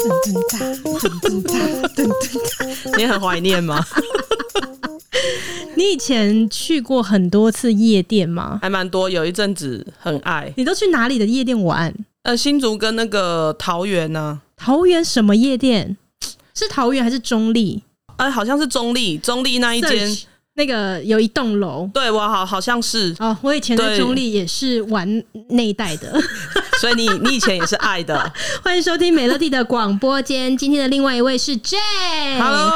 噔噔噔噔噔噔哒，你很怀念吗？你以前去过很多次夜店吗？还蛮多，有一阵子很爱。你都去哪里的夜店玩？呃，新竹跟那个桃园呢、啊？桃园什么夜店？是桃园还是中立？呃，好像是中立，中立那一间。那个有一栋楼，对我好好像是。哦，我以前在中立也是玩那一代的，所以你你以前也是爱的。欢迎收听美乐蒂的广播间，今天的另外一位是 Jay，Hello，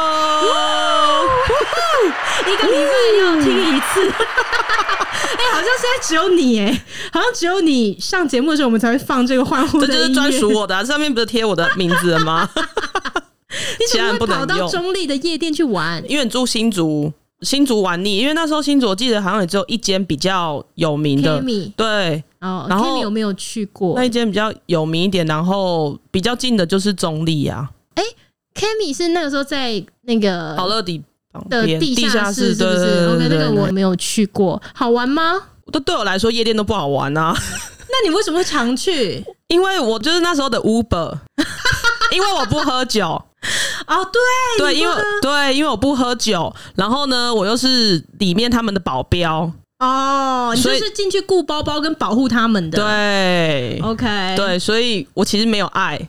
一个礼拜要听一次，哎、欸，好像现在只有你哎，好像只有你上节目的时候，我们才会放这个欢呼的，这就是专属我的、啊，上面不是贴我的名字了吗？你怎么会跑到中立的夜店去玩？因为你住新竹。新竹玩腻，因为那时候新竹我记得好像也只有一间比较有名的，Kimi 对，哦，然后 Kimi 有没有去过？那一间比较有名一点，然后比较近的就是中立啊。哎、欸、Kimi 是那个时候在那个好乐迪的地下室，是不是？OK，那个我没有去过，好玩吗？都对我来说夜店都不好玩啊。那你为什么会常去？因为我就是那时候的 Uber，因为我不喝酒。哦，对对，因为对，因为我不喝酒，然后呢，我又是里面他们的保镖。哦，你就是进去顾包包跟保护他们的，对，OK，对，所以我其实没有爱，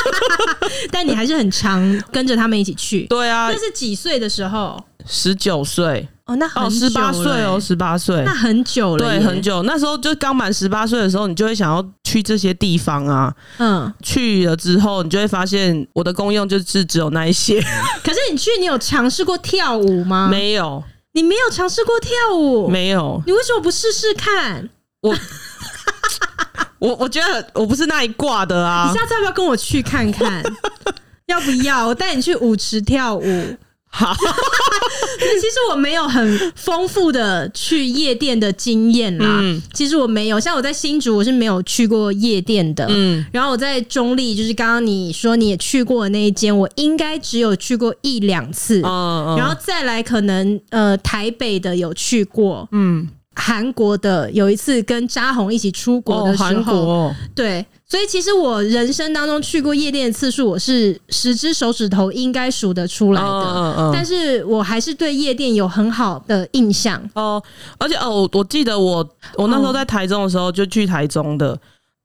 但你还是很常跟着他们一起去，对啊，那是几岁的时候？十九岁。哦，那很十八岁哦，十八岁，那很久了，对，很久。那时候就刚满十八岁的时候，你就会想要去这些地方啊。嗯，去了之后，你就会发现我的功用就是只有那一些。可是你去，你有尝试过跳舞吗？没有，你没有尝试过跳舞，没有。你为什么不试试看？我，我我觉得我不是那一挂的啊。你下次要不要跟我去看看？要不要我带你去舞池跳舞？好，其实我没有很丰富的去夜店的经验啦。嗯，其实我没有，像我在新竹，我是没有去过夜店的。嗯，然后我在中立，就是刚刚你说你也去过的那一间，我应该只有去过一两次。嗯，然后再来可能呃台北的有去过。嗯，韩国的有一次跟扎红一起出国的时候，哦对。所以其实我人生当中去过夜店的次数，我是十只手指头应该数得出来的。嗯嗯嗯。但是我还是对夜店有很好的印象哦。而且哦，我记得我我那时候在台中的时候就去台中的，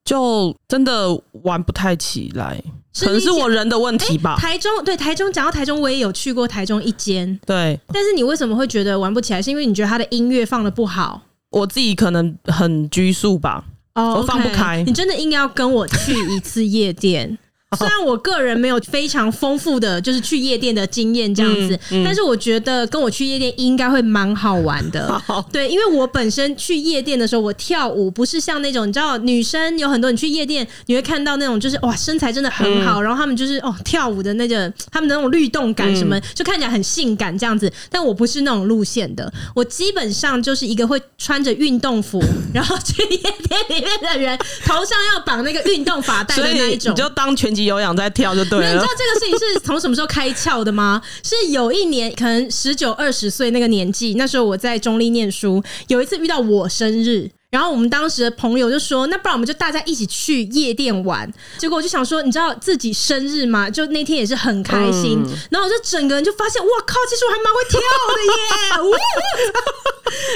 就真的玩不太起来，可能是我人的问题吧。台中对台中，讲到台中，我也有去过台中一间。对，但是你为什么会觉得玩不起来？是因为你觉得他的音乐放的不好？我自己可能很拘束吧。哦，我放不开。你真的应该要跟我去一次夜店。虽然我个人没有非常丰富的就是去夜店的经验这样子，嗯嗯，但是我觉得跟我去夜店应该会蛮好玩的。对，因为我本身去夜店的时候，我跳舞不是像那种你知道，女生有很多，你去夜店你会看到那种就是哇身材真的很好，嗯、然后他们就是哦跳舞的那个他们的那种律动感什么，就看起来很性感这样子。但我不是那种路线的，我基本上就是一个会穿着运动服，然后去夜店里面的人，头上要绑那个运动发带的那一种，你就当拳击。有氧在跳就对了。你知道这个事情是从什么时候开窍的吗？是有一年，可能十九二十岁那个年纪，那时候我在中立念书，有一次遇到我生日。然后我们当时的朋友就说：“那不然我们就大家一起去夜店玩。”结果我就想说：“你知道自己生日嘛？就那天也是很开心。嗯”然后我就整个人就发现：“哇靠！其实我还蛮会跳的耶！”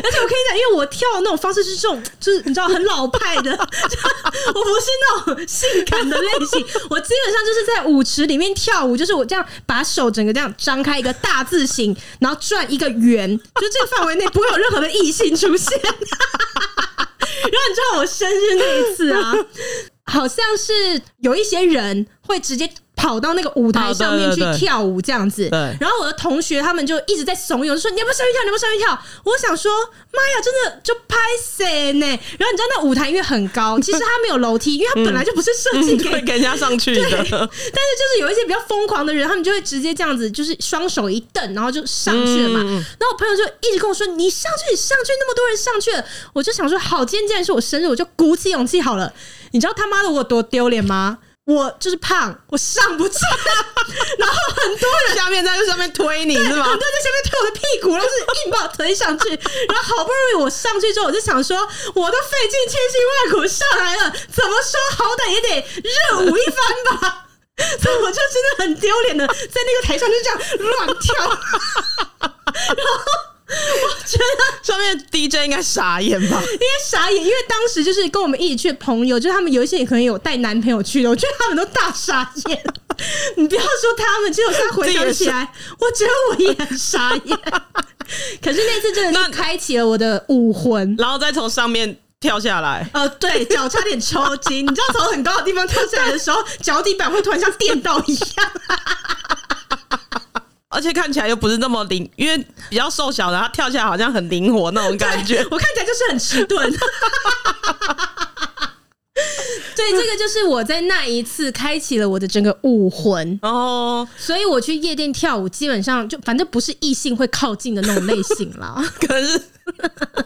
而且我可以讲，因为我跳的那种方式是这种，就是你知道很老派的，我不是那种性感的类型。我基本上就是在舞池里面跳舞，就是我这样把手整个这样张开一个大字形，然后转一个圆，就这个范围内不会有任何的异性出现。然后你知道我生日那一次啊，好像是有一些人会直接。跑到那个舞台上面去跳舞这样子，然后我的同学他们就一直在怂恿，就说你要不要上去跳，你要不要上去跳？我想说，妈呀，真的就拍死呢。然后你知道那舞台因为很高，其实它没有楼梯，因为它本来就不是设计给、嗯嗯、给人家上去的。但是就是有一些比较疯狂的人，他们就会直接这样子，就是双手一蹬，然后就上去了嘛。嗯、然后我朋友就一直跟我说：“你上去，你上去，那么多人上去了。”我就想说：“好，今天既然是我生日，我就鼓起勇气好了。”你知道他妈的我有多丢脸吗？我就是胖，我上不去，然后很多人下面在上面推你是吗？很多人在下面推我的屁股，然后是硬把我推上去，然后好不容易我上去之后，我就想说，我都费尽千辛万苦上来了，怎么说好歹也得热舞一番吧。所以我就真的很丢脸的在那个台上就这样乱跳，然后。我觉得上面 DJ 应该傻眼吧？应该傻眼，因为当时就是跟我们一起去的朋友，就是他们有一些也可能有带男朋友去的，我觉得他们都大傻眼。你不要说他们，其实我现在回想起来，我觉得我也很傻眼。可是那次真的是开启了我的武魂，然后再从上面跳下来。呃，对，脚差点抽筋。你知道从很高的地方跳下来的时候，脚底板会突然像电到一样。而且看起来又不是那么灵，因为比较瘦小的，他跳起来好像很灵活那种感觉。我看起来就是很迟钝。对，这个就是我在那一次开启了我的整个武魂哦。所以我去夜店跳舞，基本上就反正不是异性会靠近的那种类型啦。可是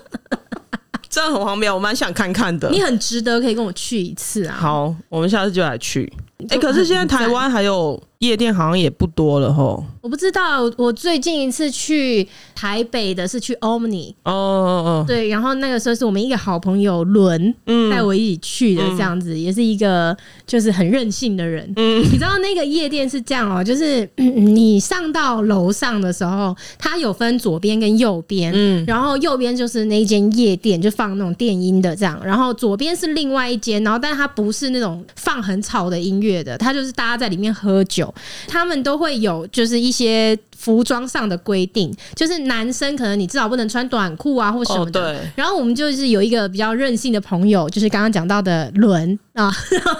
真的很荒谬，我蛮想看看的。你很值得可以跟我去一次啊！好，我们下次就来去。哎、欸，可是现在台湾还有。夜店好像也不多了吼。我不知道，我最近一次去台北的是去 Omni 哦哦哦，对，然后那个时候是我们一个好朋友伦带我一起去的，这样子、嗯、也是一个就是很任性的人。嗯，你知道那个夜店是这样哦、喔，就是你上到楼上的时候，它有分左边跟右边，嗯，然后右边就是那间夜店，就放那种电音的这样，然后左边是另外一间，然后但是它不是那种放很吵的音乐的，它就是大家在里面喝酒。他们都会有，就是一些。服装上的规定，就是男生可能你至少不能穿短裤啊，或什么的。对。然后我们就是有一个比较任性的朋友，就是刚刚讲到的伦啊，然后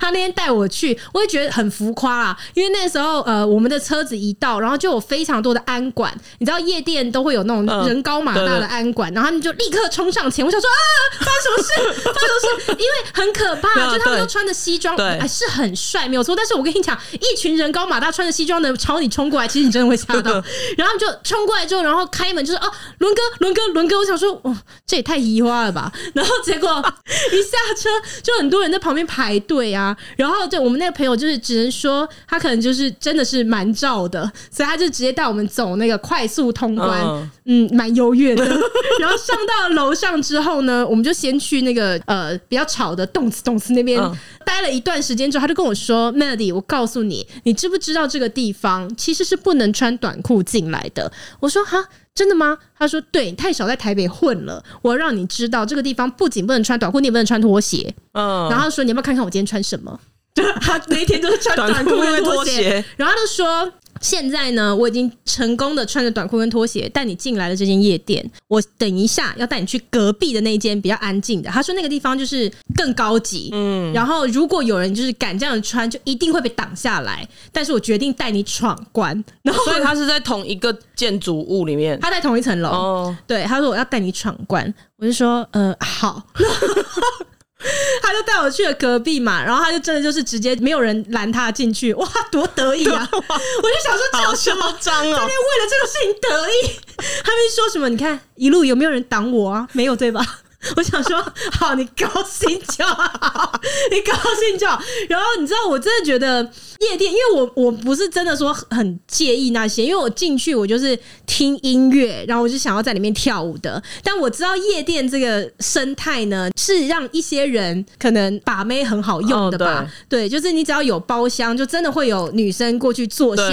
他那天带我去，我也觉得很浮夸啊，因为那时候呃，我们的车子一到，然后就有非常多的安管，你知道夜店都会有那种人高马大的安管，然后他们就立刻冲上前，我想说啊，发生什么事？发生什么事？因为很可怕，就他们都穿着西装，还是很帅，没有错。但是我跟你讲，一群人高马大穿着西装的朝你冲过来，其实你真的会。吓到，然后就冲过来之后，然后开门就是哦，伦哥，伦哥，伦哥，我想说，哦，这也太移花了吧！然后结果一下车，就很多人在旁边排队啊。然后对我们那个朋友，就是只能说他可能就是真的是蛮照的，所以他就直接带我们走那个快速通关，嗯，蛮优越的。然后上到楼上之后呢，我们就先去那个呃比较吵的动次动次那边待了一段时间之后，他就跟我说：“Melody，我告诉你，你知不知道这个地方其实是不能穿。”短裤进来的，我说哈，真的吗？他说对，太少在台北混了。我让你知道，这个地方不仅不能穿短裤，你也不能穿拖鞋。嗯，然后他说你要不要看看我今天穿什么？他那一天就是穿 短裤跟拖鞋，然后他就说。现在呢，我已经成功的穿着短裤跟拖鞋带你进来了这间夜店。我等一下要带你去隔壁的那间比较安静的。他说那个地方就是更高级，嗯。然后如果有人就是敢这样穿，就一定会被挡下来。但是我决定带你闯关。然后，所以他是在同一个建筑物里面，他在同一层楼。哦，对，他说我要带你闯关，我就说呃好。他就带我去了隔壁嘛，然后他就真的就是直接没有人拦他进去，哇，多得意啊！我就想说，叫什么张哦，这边为了这个事情得意，他们说什么？你看一路有没有人挡我啊？没有对吧？我想说，好，你高兴就好，你高兴就好。然后你知道，我真的觉得夜店，因为我我不是真的说很介意那些，因为我进去我就是听音乐，然后我就想要在里面跳舞的。但我知道夜店这个生态呢，是让一些人可能把妹很好用的吧？哦、对，对，就是你只要有包厢，就真的会有女生过去坐下。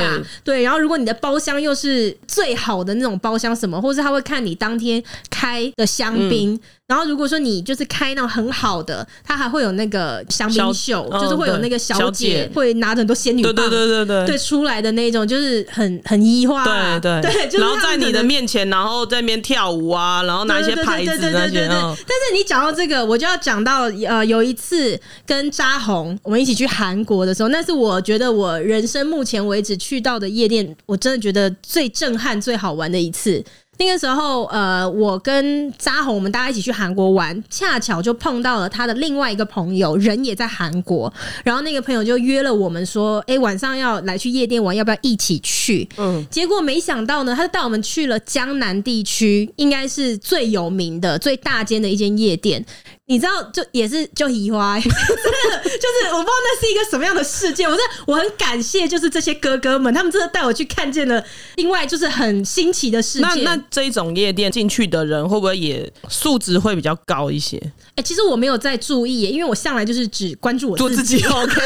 对，对，然后如果你的包厢又是最好的那种包厢，什么，或是他会看你当天开的香槟。嗯然后如果说你就是开那种很好的，他还会有那个香槟秀，哦、就是会有那个小姐会拿着很多仙女棒，对对对对对，对出来的那种，就是很很异化，对对。对，就是、然后在你的面前，然后在那边跳舞啊，然后拿一些牌子那些。但是你讲到这个，我就要讲到呃，有一次跟扎红我们一起去韩国的时候，那是我觉得我人生目前为止去到的夜店，我真的觉得最震撼、最好玩的一次。那个时候，呃，我跟扎红，我们大家一起去韩国玩，恰巧就碰到了他的另外一个朋友，人也在韩国。然后那个朋友就约了我们说：“哎，晚上要来去夜店玩，要不要一起去？”嗯，结果没想到呢，他就带我们去了江南地区，应该是最有名的、最大间的一间夜店。你知道，就也是就移花，就是我不知道那是一个什么样的世界。我说我很感谢，就是这些哥哥们，他们真的带我去看见了另外就是很新奇的世界。那那这种夜店进去的人，会不会也素质会比较高一些？哎、欸，其实我没有在注意耶，因为我向来就是只关注我自己。OK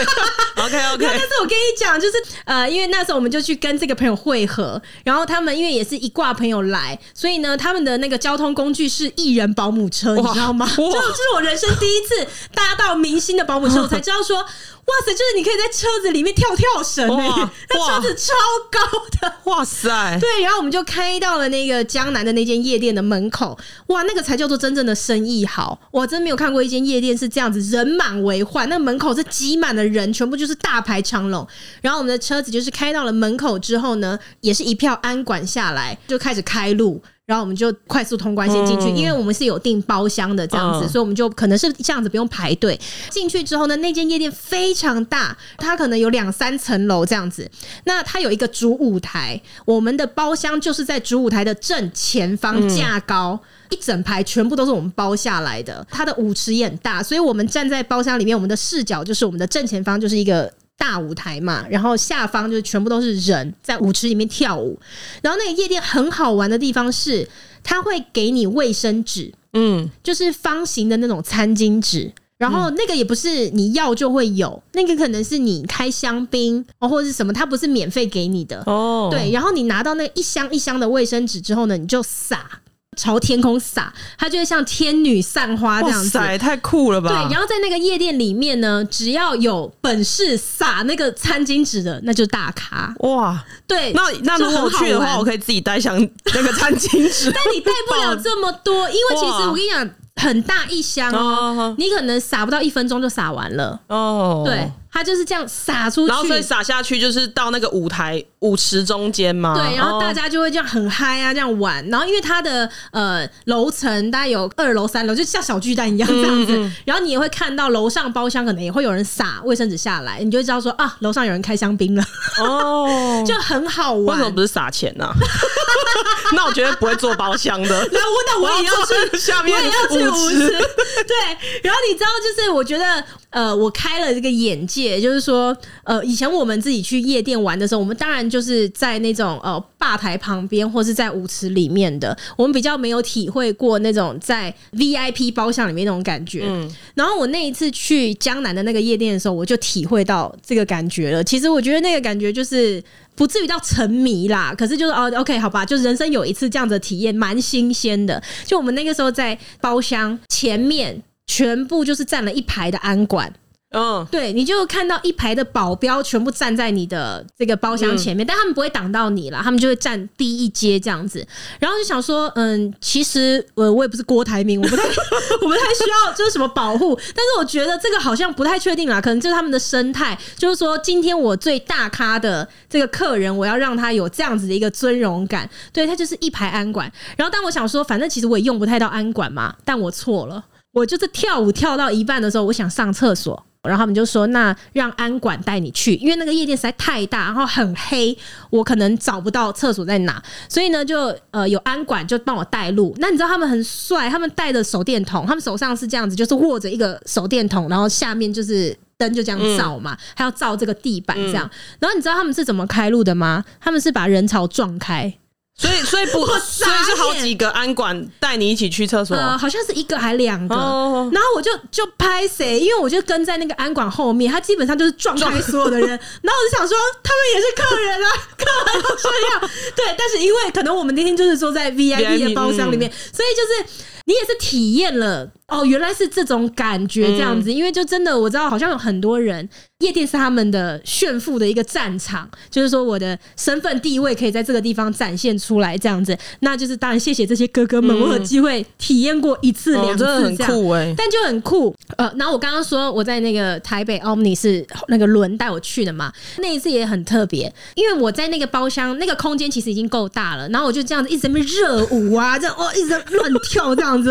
OK OK。但是我跟你讲，就是呃，因为那时候我们就去跟这个朋友会合，然后他们因为也是一挂朋友来，所以呢，他们的那个交通工具是艺人保姆车，你知道吗？就是。我人生第一次搭到明星的保姆车，我才知道说，哇塞，就是你可以在车子里面跳跳绳哎，那车子超高的，哇塞！对，然后我们就开到了那个江南的那间夜店的门口，哇，那个才叫做真正的生意好。我真没有看过一间夜店是这样子，人满为患，那门口是挤满了人，全部就是大排长龙。然后我们的车子就是开到了门口之后呢，也是一票安管下来，就开始开路。然后我们就快速通关先进去，因为我们是有订包厢的这样子，所以我们就可能是这样子不用排队进去之后呢，那间夜店非常大，它可能有两三层楼这样子。那它有一个主舞台，我们的包厢就是在主舞台的正前方架高，一整排全部都是我们包下来的。它的舞池也很大，所以我们站在包厢里面，我们的视角就是我们的正前方就是一个。大舞台嘛，然后下方就是全部都是人在舞池里面跳舞，然后那个夜店很好玩的地方是，他会给你卫生纸，嗯，就是方形的那种餐巾纸，然后那个也不是你要就会有，那个可能是你开香槟哦或者是什么，它不是免费给你的。哦，对，然后你拿到那一箱一箱的卫生纸之后呢，你就撒。朝天空撒，它就会像天女散花这样子，太酷了吧？对，然后在那个夜店里面呢，只要有本事撒那个餐巾纸的，那就大咖哇！对，那那如果我去的话，我可以自己带上那个餐巾纸，但你带不了这么多，因为其实我跟你讲。很大一箱哦，你可能撒不到一分钟就撒完了哦。对，它就是这样撒出去，然后所以撒下去就是到那个舞台舞池中间嘛。对，然后大家就会这样很嗨啊，这样玩。然后因为它的呃楼层大概有二楼、三楼，就像小巨蛋一样这样子。然后你也会看到楼上包厢可能也会有人撒卫生纸下来，你就会知道说啊，楼上有人开香槟了哦，就很好玩。为什么不是撒钱呢？那我觉得不会做包厢的。那我那我也要去下面，我也要去。舞池，对，然后你知道，就是我觉得，呃，我开了这个眼界，就是说，呃，以前我们自己去夜店玩的时候，我们当然就是在那种呃吧台旁边，或是在舞池里面的，我们比较没有体会过那种在 VIP 包厢里面那种感觉。嗯，然后我那一次去江南的那个夜店的时候，我就体会到这个感觉了。其实我觉得那个感觉就是。不至于到沉迷啦，可是就是哦，OK，好吧，就是人生有一次这样的体验，蛮新鲜的。就我们那个时候在包厢前面，全部就是站了一排的安管。嗯，对，你就看到一排的保镖全部站在你的这个包厢前面，嗯、但他们不会挡到你了，他们就会站第一阶这样子。然后就想说，嗯，其实我我也不是郭台铭，我不太 我不太需要就是什么保护，但是我觉得这个好像不太确定啦，可能就是他们的生态，就是说今天我最大咖的这个客人，我要让他有这样子的一个尊荣感，对，他就是一排安管。然后但我想说，反正其实我也用不太到安管嘛，但我错了，我就是跳舞跳到一半的时候，我想上厕所。然后他们就说：“那让安管带你去，因为那个夜店实在太大，然后很黑，我可能找不到厕所在哪，所以呢，就呃有安管就帮我带路。那你知道他们很帅，他们带着手电筒，他们手上是这样子，就是握着一个手电筒，然后下面就是灯就这样照嘛，还要照这个地板这样。然后你知道他们是怎么开路的吗？他们是把人潮撞开。”所以，所以不，所以是好几个安管带你一起去厕所。呃，好像是一个还两个。然后我就就拍谁，因为我就跟在那个安管后面，他基本上就是撞开所有的人。然后我就想说，他们也是客人啊，客人都这样？对，但是因为可能我们那天就是坐在 VIP 的包厢里面，所以就是。你也是体验了哦，原来是这种感觉这样子，因为就真的我知道，好像有很多人夜店是他们的炫富的一个战场，就是说我的身份地位可以在这个地方展现出来这样子，那就是当然谢谢这些哥哥们，我有机会体验过一次两次这样，很酷欸，但就很酷。呃，然后我刚刚说我在那个台北 Omni 是那个轮带我去的嘛，那一次也很特别，因为我在那个包厢那个空间其实已经够大了，然后我就这样子一直在那边热舞啊，这样哦一直在乱跳这样。子，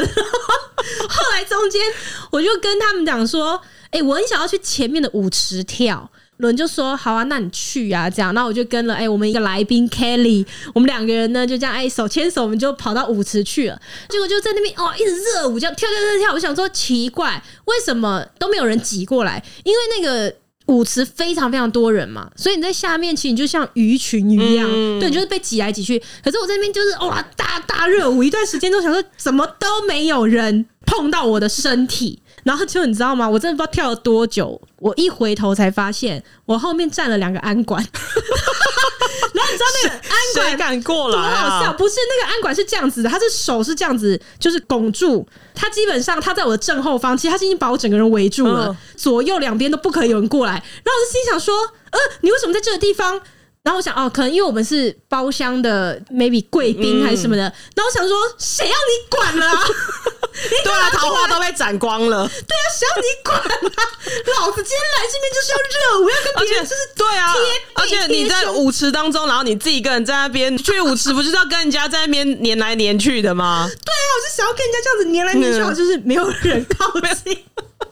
后来中间我就跟他们讲说：“哎，我很想要去前面的舞池跳。”伦就说：“好啊，那你去啊。”这样，那我就跟了哎、欸，我们一个来宾 Kelly，我们两个人呢就这样哎、欸、手牵手，我们就跑到舞池去了。结果就在那边哦，一直热舞，这样跳跳跳跳。我想说奇怪，为什么都没有人挤过来？因为那个。舞池非常非常多人嘛，所以你在下面其实你就像鱼群一样，嗯、对，你就是被挤来挤去。可是我在那边就是哇，大大热舞一段时间，都想说怎么都没有人碰到我的身体。然后就你知道吗？我真的不知道跳了多久，我一回头才发现我后面站了两个安管。然后你知道那个安管敢过来啊？多好笑！不是那个安管是这样子的，他的手是这样子，就是拱住。他基本上他在我的正后方，其实他已经把我整个人围住了，嗯、左右两边都不可以有人过来。然后我就心想说：“呃，你为什么在这个地方？”然后我想哦，可能因为我们是包厢的，maybe 贵宾还是什么的。嗯、然后我想说，谁要你管了、啊？对啊，桃花都被斩光了。对啊，谁要你管啊？老子今天来这边就是要热舞，要跟别人就是对啊。而且你在舞池当中，然后你自己一个人在那边去舞池，不就是要跟人家在那边黏来黏去的吗？对啊，我就想要跟人家这样子黏来黏去，嗯、就是没有人靠近。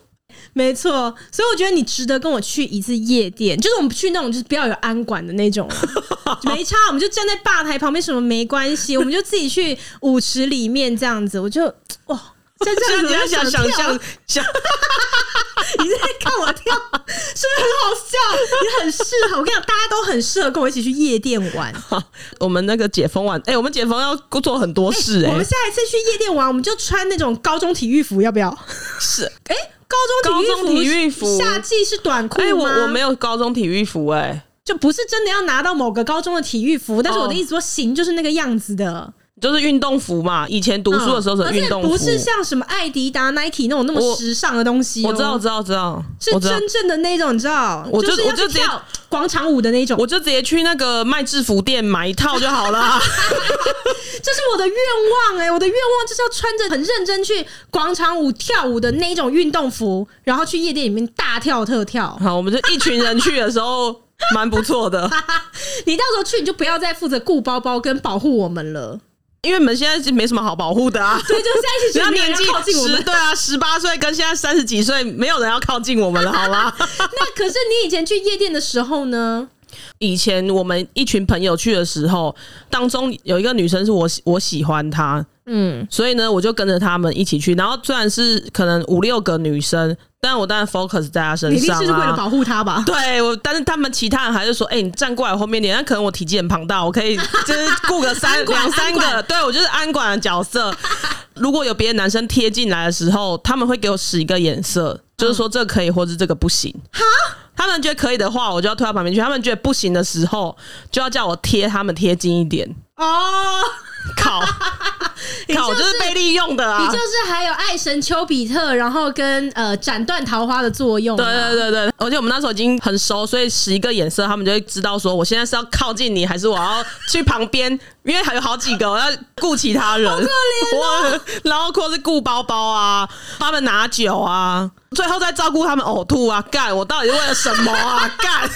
没错，所以我觉得你值得跟我去一次夜店，就是我们去那种就是不要有安管的那种，没差，我们就站在吧台旁边，什么没关系，我们就自己去舞池里面这样子，我就哇，像这样子，你想想象，想，你在看我跳，是不是很好笑？你很适合，我跟你讲，大家都很适合跟我一起去夜店玩。我们那个解封完，哎、欸，我们解封要做很多事、欸，哎、欸，我们下一次去夜店玩，我们就穿那种高中体育服，要不要？是，哎、欸。高中体育服，夏季是短裤吗？哎、欸，我我没有高中体育服、欸，哎，就不是真的要拿到某个高中的体育服，但是我的意思说，行就是那个样子的，就是运动服嘛。以前读书的时候是运动服，不是像什么爱迪达、Nike 那种那么时尚的东西、喔。我知道，我知道，知道，是真正的那种，你知道？我就我就跳广场舞的那种，我就直接去那个卖制服店买一套就好了。这是我的愿望哎、欸，我的愿望就是要穿着很认真去广场舞跳舞的那种运动服，然后去夜店里面大跳特跳。好，我们就一群人去的时候蛮不错的。你到时候去，你就不要再负责顾包包跟保护我们了，因为你们现在是没什么好保护的啊。对，就现在一起，只要年纪靠近我们，对啊，十八岁跟现在三十几岁，没有人要靠近我们了，好吗？那可是你以前去夜店的时候呢？以前我们一群朋友去的时候，当中有一个女生是我我喜欢她，嗯，所以呢，我就跟着他们一起去。然后虽然是可能五六个女生，但我当然 focus 在他身上啊，你是为了保护他吧？对，我但是他们其他人还是说，哎、欸，你站过来后面点。那可能我体积很庞大，我可以 就是雇个三两三个，对我就是安管的角色。如果有别的男生贴进来的时候，他们会给我使一个眼色，就是说这个可以，或者这个不行。哈。他们觉得可以的话，我就要推到旁边去；他们觉得不行的时候，就要叫我贴他们贴近一点。哦，靠，靠，就是被利用的啊！你就是还有爱神丘比特，然后跟呃斩断桃花的作用。对对对对，而且我们那时候已经很熟，所以使一个眼色，他们就会知道说，我现在是要靠近你，还是我要去旁边？因为还有好几个，我要顾其他人，好可怜哦。然后或是顾包包啊，他们拿酒啊，最后再照顾他们呕吐啊，干！我到底是为了什么啊？干！哎、欸，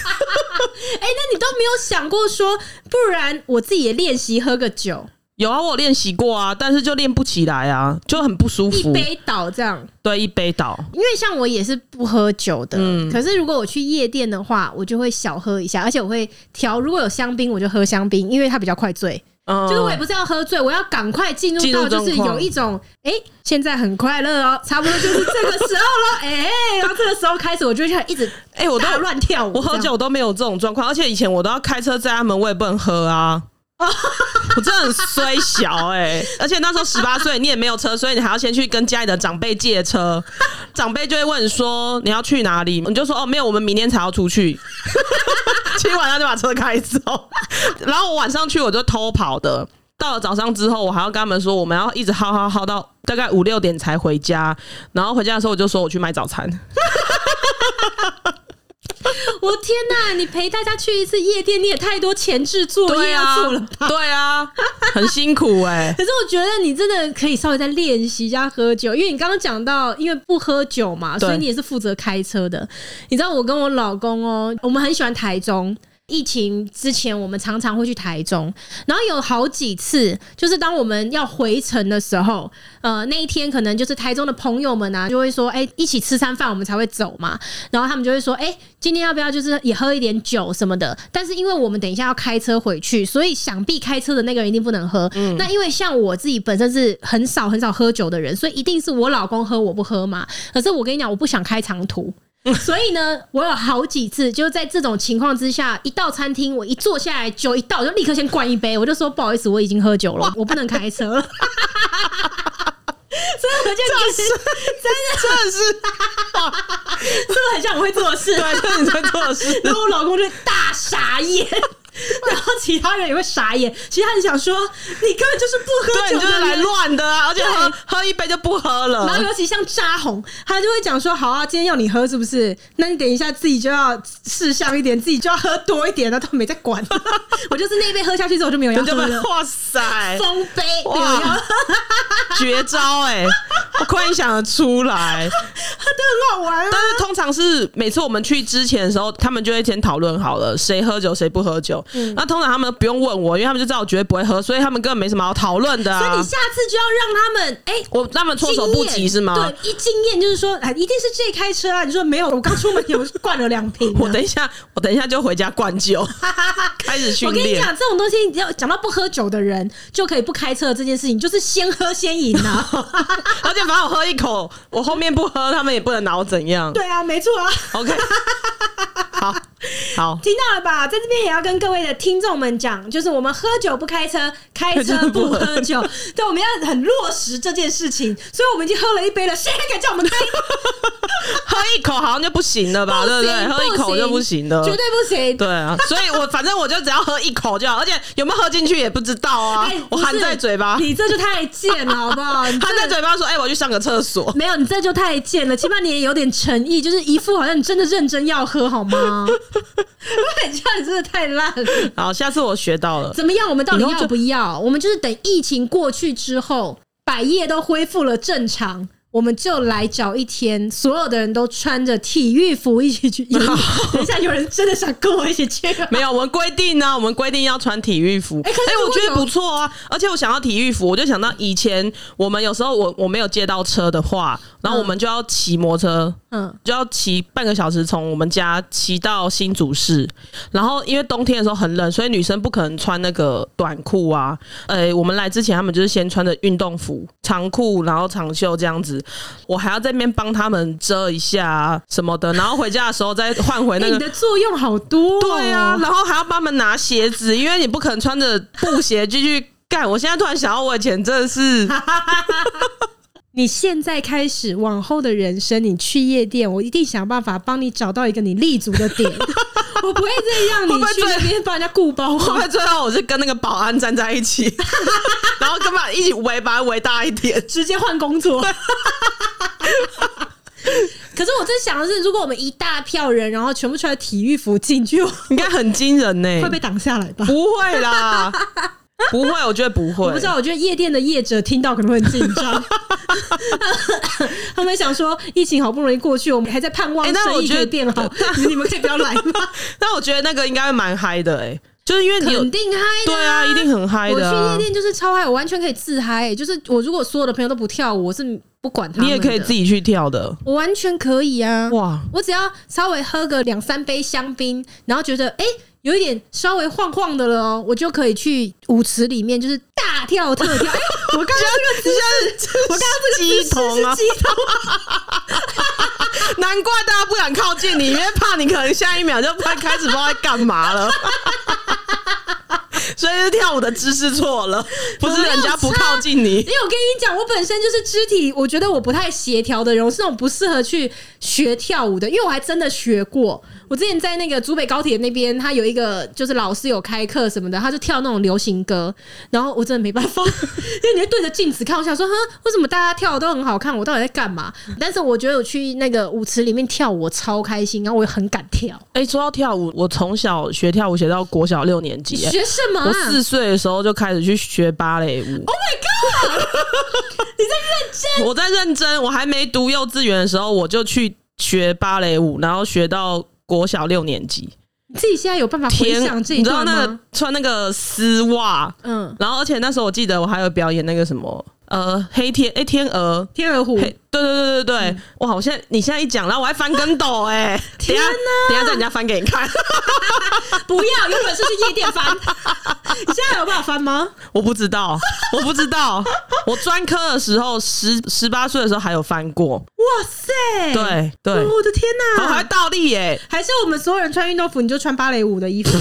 那你都没有想过说，不然我自己也练习喝个酒？有啊，我有练习过啊，但是就练不起来啊，就很不舒服。一杯倒这样，对，一杯倒。因为像我也是不喝酒的，嗯，可是如果我去夜店的话，我就会小喝一下，而且我会调，如果有香槟，我就喝香槟，因为它比较快醉。嗯，就是我也不是要喝醉，我要赶快进入到就是有一种哎、欸，现在很快乐哦，差不多就是这个时候了，哎、欸，然后这个时候开始，我就会一直哎，我都要乱跳舞，我喝酒都没有这种状况，而且以前我都要开车载他们，我也不能喝啊。我真的很衰小哎、欸，而且那时候十八岁，你也没有车，所以你还要先去跟家里的长辈借车，长辈就会问说你要去哪里，你就说哦没有，我们明天才要出去，今天晚上就把车开走，然后我晚上去我就偷跑。的，到了早上之后我还要跟他们说我们要一直耗耗耗到大概五六点才回家，然后回家的时候我就说我去买早餐。我天呐！你陪大家去一次夜店，你也太多前置作业要做了吧？对啊，很辛苦哎、欸。可是我觉得你真的可以稍微再练习一下喝酒，因为你刚刚讲到，因为不喝酒嘛，所以你也是负责开车的。你知道我跟我老公哦，我们很喜欢台中。疫情之前，我们常常会去台中，然后有好几次，就是当我们要回程的时候，呃，那一天可能就是台中的朋友们啊，就会说，哎，一起吃餐饭，我们才会走嘛。然后他们就会说，哎，今天要不要就是也喝一点酒什么的？但是因为我们等一下要开车回去，所以想必开车的那个人一定不能喝。嗯，那因为像我自己本身是很少很少喝酒的人，所以一定是我老公喝，我不喝嘛。可是我跟你讲，我不想开长途。所以呢，我有好几次就在这种情况之下，一到餐厅，我一坐下来，酒一倒，我就立刻先灌一杯，我就说不好意思，我已经喝酒了，我不能开车了。所以我就真的真的真的是，是不是很像我会做事？对，就是你在做事。然后我老公就大傻眼。然后其他人也会傻眼，其他人想说你根本就是不喝酒，就是来乱的啊！而且喝喝一杯就不喝了。然后尤其像扎红，他就会讲说：“好啊，今天要你喝是不是？那你等一下自己就要识相一点，自己就要喝多一点。”他都没在管。我就是那一杯喝下去之后就没有要喝了。哇塞，丰杯哇，绝招哎、欸！我快想得出来，他都很好玩啊。但是通常是每次我们去之前的时候，他们就会先讨论好了谁喝酒谁不喝酒。嗯、那通常他们不用问我，因为他们就知道我绝对不会喝，所以他们根本没什么好讨论的、啊。所以你下次就要让他们哎，欸、我他们措手不及是吗？对，一经验就是说，哎，一定是 J 开车啊！你说没有，我刚出门有灌了两瓶。我等一下，我等一下就回家灌酒，开始训练。我跟你讲，这种东西要讲到不喝酒的人就可以不开车这件事情，就是先喝先赢啊！而且反正我喝一口，我后面不喝，他们也不能拿我怎样。对啊，没错啊。OK，好。好，听到了吧？在这边也要跟各位的听众们讲，就是我们喝酒不开车，开车不喝酒。对，我们要很落实这件事情。所以我们已经喝了一杯了，谁还敢叫我们开？喝一口好像就不行了吧？对不对？喝一口就不行了，绝对不行。对啊，所以我反正我就只要喝一口就好，而且有没有喝进去也不知道啊。我含在嘴巴，你这就太贱了，好不好？含在嘴巴说：“哎，我去上个厕所。”没有，你这就太贱了。起码你也有点诚意，就是一副好像你真的认真要喝，好吗？这样真的太烂了。好，下次我学到了。怎么样？我们到底要不要？我们就是等疫情过去之后，百业都恢复了正常。我们就来找一天，所有的人都穿着体育服一起去。等一下，有人真的想跟我一起去？没有，我们规定呢，我们规定要穿体育服。哎、欸，我觉得不错啊。而且我想要体育服，我就想到以前我们有时候我我没有借到车的话，然后我们就要骑摩托车，嗯，就要骑半个小时从我们家骑到新竹市。然后因为冬天的时候很冷，所以女生不可能穿那个短裤啊。呃，我们来之前，他们就是先穿着运动服、长裤，然后长袖这样子。我还要在那边帮他们遮一下什么的，然后回家的时候再换回那个。你的作用好多。对啊，然后还要帮他们拿鞋子，因为你不可能穿着布鞋继续干。我现在突然想到，我以前真的是。你现在开始往后的人生，你去夜店，我一定想办法帮你找到一个你立足的点。我不会这样你去那边帮人家雇包。会不会最后我是跟那个保安站在一起，然后根本一起围，把它围大一点，直接换工作。可是我在想的是，如果我们一大票人，然后全部穿体育服进去，应该很惊人呢，会被挡下来吧？不会啦。不会，我觉得不会。我不知道，我觉得夜店的业者听到可能会很紧张。他们想说，疫情好不容易过去，我们还在盼望生意可以变好，你们可以不要来吗？那我觉得那个应该会蛮嗨的，哎，就是因为你肯定嗨，对啊，一定很嗨的。我去夜店就是超嗨，我完全可以自嗨。就是我如果所有的朋友都不跳舞，我是不管他们。你也可以自己去跳的，我完全可以啊！哇，我只要稍微喝个两三杯香槟，然后觉得哎。有一点稍微晃晃的了哦，我就可以去舞池里面，就是大跳特跳。我刚刚这个姿势，我刚刚这个姿势是鸡头，难怪大家不敢靠近你，因为怕你可能下一秒就开开始不知道在干嘛了。所以是跳舞的姿势错了，不是人家不靠近你。因为我跟你讲，我本身就是肢体，我觉得我不太协调的人，我是那种不适合去学跳舞的，因为我还真的学过。我之前在那个竹北高铁那边，他有一个就是老师有开课什么的，他就跳那种流行歌，然后我真的没办法，因为你会对着镜子看，我想说，哼，为什么大家跳的都很好看，我到底在干嘛？但是我觉得我去那个舞池里面跳舞，我超开心，然后我也很敢跳。哎，说到跳舞，我从小学跳舞学到国小六年级，学什么啊？我四岁的时候就开始去学芭蕾舞。Oh my god！你在认真？我在认真。我还没读幼稚园的时候，我就去学芭蕾舞，然后学到。国小六年级，你自己现在有办法回想这一段吗？你知道那个穿那个丝袜，嗯，然后而且那时候我记得我还有表演那个什么。呃，黑天哎，天鹅，天鹅湖，对对对对对，嗯、哇！我现在你现在一讲，然后我还翻跟斗哎，天哪！等下在人家翻给你看，不要，有本事去夜店翻。你 现在有办法翻吗？我不知道，我不知道。我专科的时候，十十八岁的时候还有翻过。哇塞！对对，哦、我的天哪！我还倒立耶！还是我们所有人穿运动服，你就穿芭蕾舞的衣服，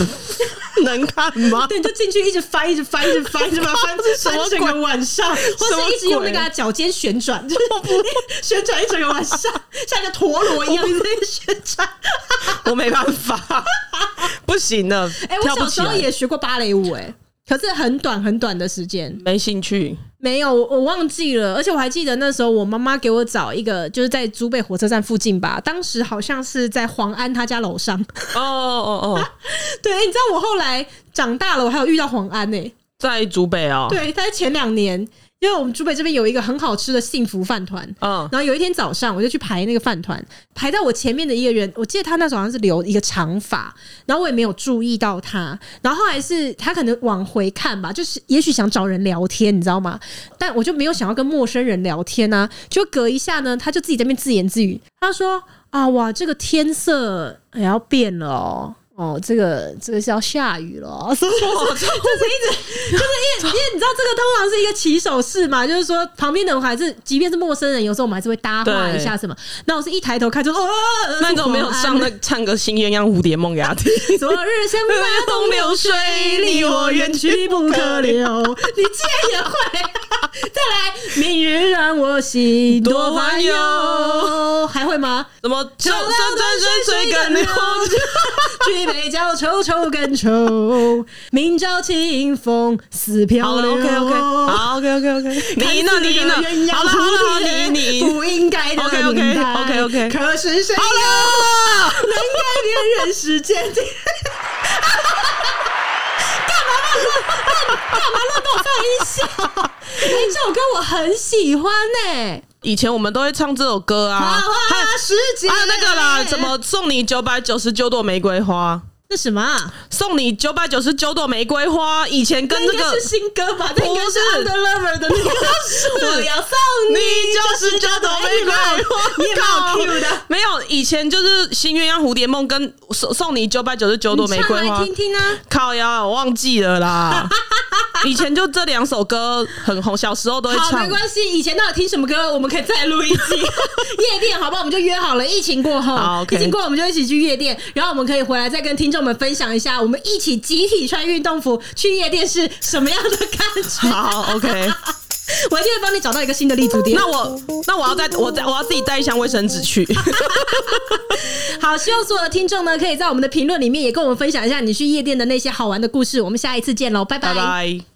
能看吗？对，你就进去一直翻，一直翻，一直翻，一直翻，翻翻整个晚上，或是一直用那个脚尖旋转，就是 旋转一整个晚上，像一个陀螺一样在旋转。我没办法，不行了。哎、欸，我小时候也学过芭蕾舞、欸，哎。可是很短很短的时间，没兴趣。没有，我忘记了。而且我还记得那时候，我妈妈给我找一个，就是在竹北火车站附近吧。当时好像是在黄安他家楼上。哦哦哦，对，你知道我后来长大了，我还有遇到黄安呢、欸，在竹北哦。对，他在前两年。因为我们竹北这边有一个很好吃的幸福饭团，嗯，然后有一天早上我就去排那个饭团，排在我前面的一个人，我记得他那时候好像是留一个长发，然后我也没有注意到他，然后后来是他可能往回看吧，就是也许想找人聊天，你知道吗？但我就没有想要跟陌生人聊天啊，就隔一下呢，他就自己在那边自言自语，他说啊，哇，这个天色也要变了哦。哦，这个这个是要下雨了，所以就是一直 就是因为 因为你知道这个通常是一个起手式嘛，就是说旁边的人还是即便是陌生人，有时候我们还是会搭话一下什么。那我是一抬头看就哦，那个我没有上那唱个新鸳鸯蝴蝶梦给他听。昨日像那东流水，离我远去不可留。你竟然也会？再来，明日让我心多烦忧，还会吗？怎么？转转转水更流。举杯浇愁愁更愁，明朝清风似飘流。OK OK，好 OK OK OK，你呢你呢？好了好了，你你不应该的 OK OK OK OK，可是谁好了，能改变人世间？干嘛嘛？干嘛乱给我放音效？哎，这首歌我很喜欢呢。以前我们都会唱这首歌啊，花花世界，还有那个啦，怎么送你九百九十九朵玫瑰花？这什么啊？送你九百九十九朵玫瑰花。以前跟这个是新歌吧？应该是 Under Lover 的那个，我要送你九十九朵玫瑰花。你也好 Q 的，没有，以前就是新鸳鸯蝴蝶梦跟送送你九百九十九朵玫瑰花，听听啊！靠呀，我忘记了啦。以前就这两首歌很红，小时候都会唱。好，没关系。以前到底听什么歌？我们可以再录一集 夜店，好不好？我们就约好了，疫情过后，好 okay、疫情过后我们就一起去夜店，然后我们可以回来再跟听众们分享一下，我们一起集体穿运动服去夜店是什么样的感觉。好，OK，我一定会帮你找到一个新的立足点。那我，那我要带我带我要自己带一箱卫生纸去。好，希望所有的听众呢，可以在我们的评论里面也跟我们分享一下你去夜店的那些好玩的故事。我们下一次见喽，拜拜。拜拜。